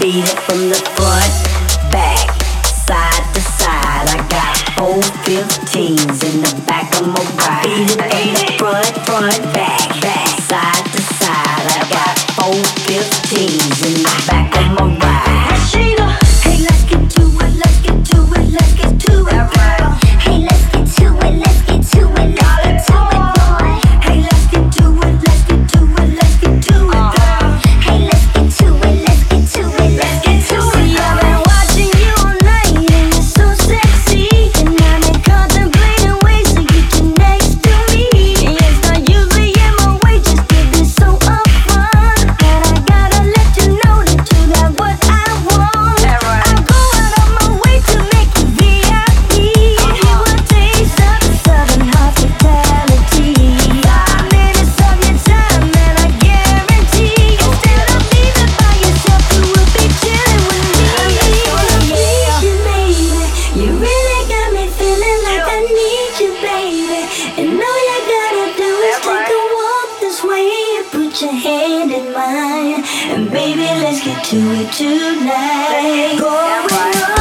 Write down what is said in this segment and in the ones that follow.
Beat it from the front, back, side to side. I got four 15s in the back of my ride. Beat it from the front, front, back, back, side to side. I got four 15s in the back. put your hand in mine, and baby, let's get to it tonight. Go.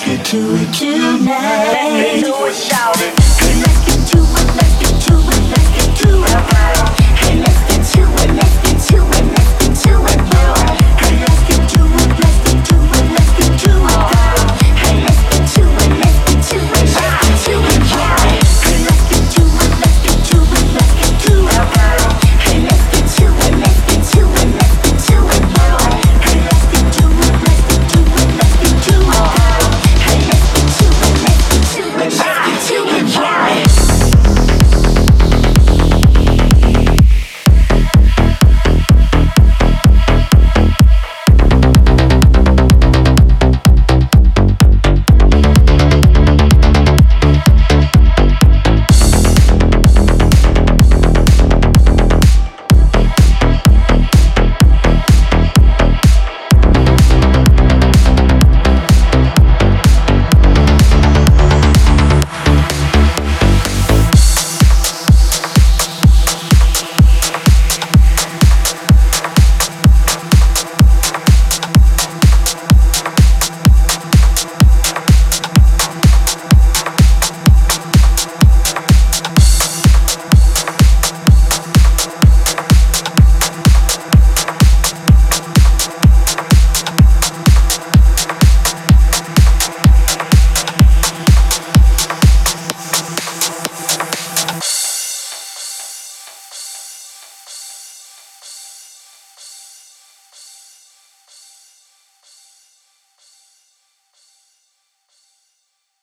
let's get to it tonight. Let's do it, shout it.